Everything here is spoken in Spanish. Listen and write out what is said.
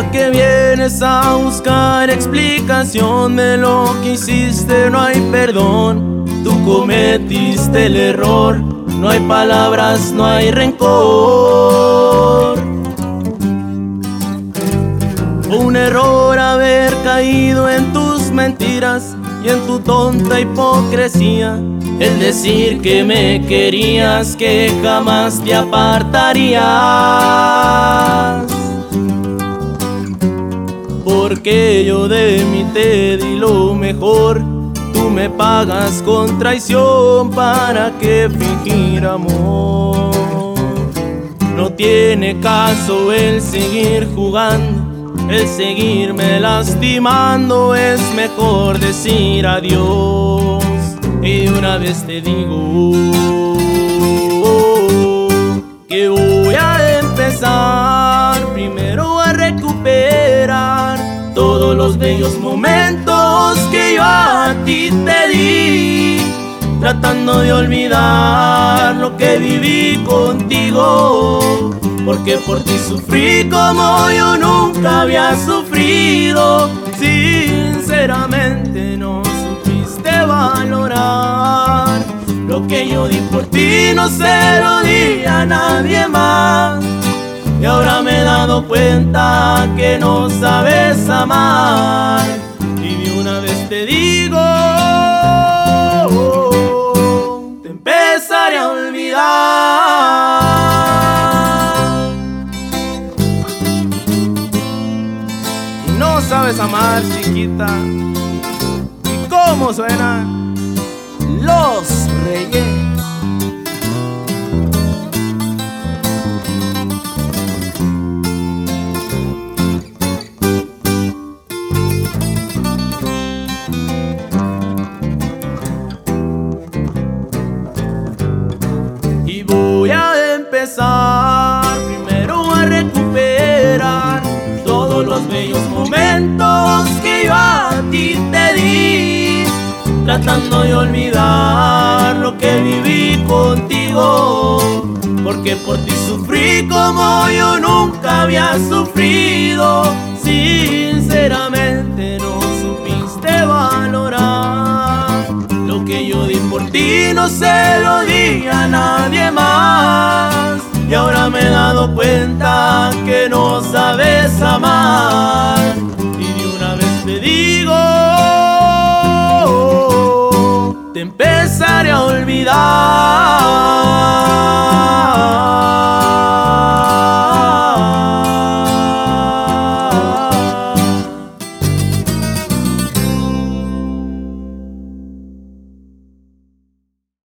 ¿A qué vienes a buscar explicación de lo que hiciste? No hay perdón, tú cometiste el error. No hay palabras, no hay rencor. Un error haber caído en tus mentiras y en tu tonta hipocresía. El decir que me querías, que jamás te apartarías. Porque yo de mí te di lo mejor. Tú me pagas con traición para que fingir amor. No tiene caso el seguir jugando el seguirme lastimando es mejor decir adiós. Y una vez te digo que voy a empezar todos los bellos momentos que yo a ti te di. Tratando de olvidar lo que viví contigo porque por ti sufrí como yo nunca había sufrido. Sinceramente no supiste valorar lo que yo di por ti, no se lo di a nadie más. Dado cuenta que no sabes amar. Y de una vez te digo, te empezaré a olvidar. sabes amar, chiquita. ¿Y cómo suenan los reyes? Empezar primero a recuperar todos los bellos momentos que yo a ti te di, tratando de olvidar lo que viví contigo, porque por ti sufrí como yo nunca había sufrido, sinceramente no supiste valorar lo que yo di por ti, no se lo di a nadie más. Te empezaré a olvidar.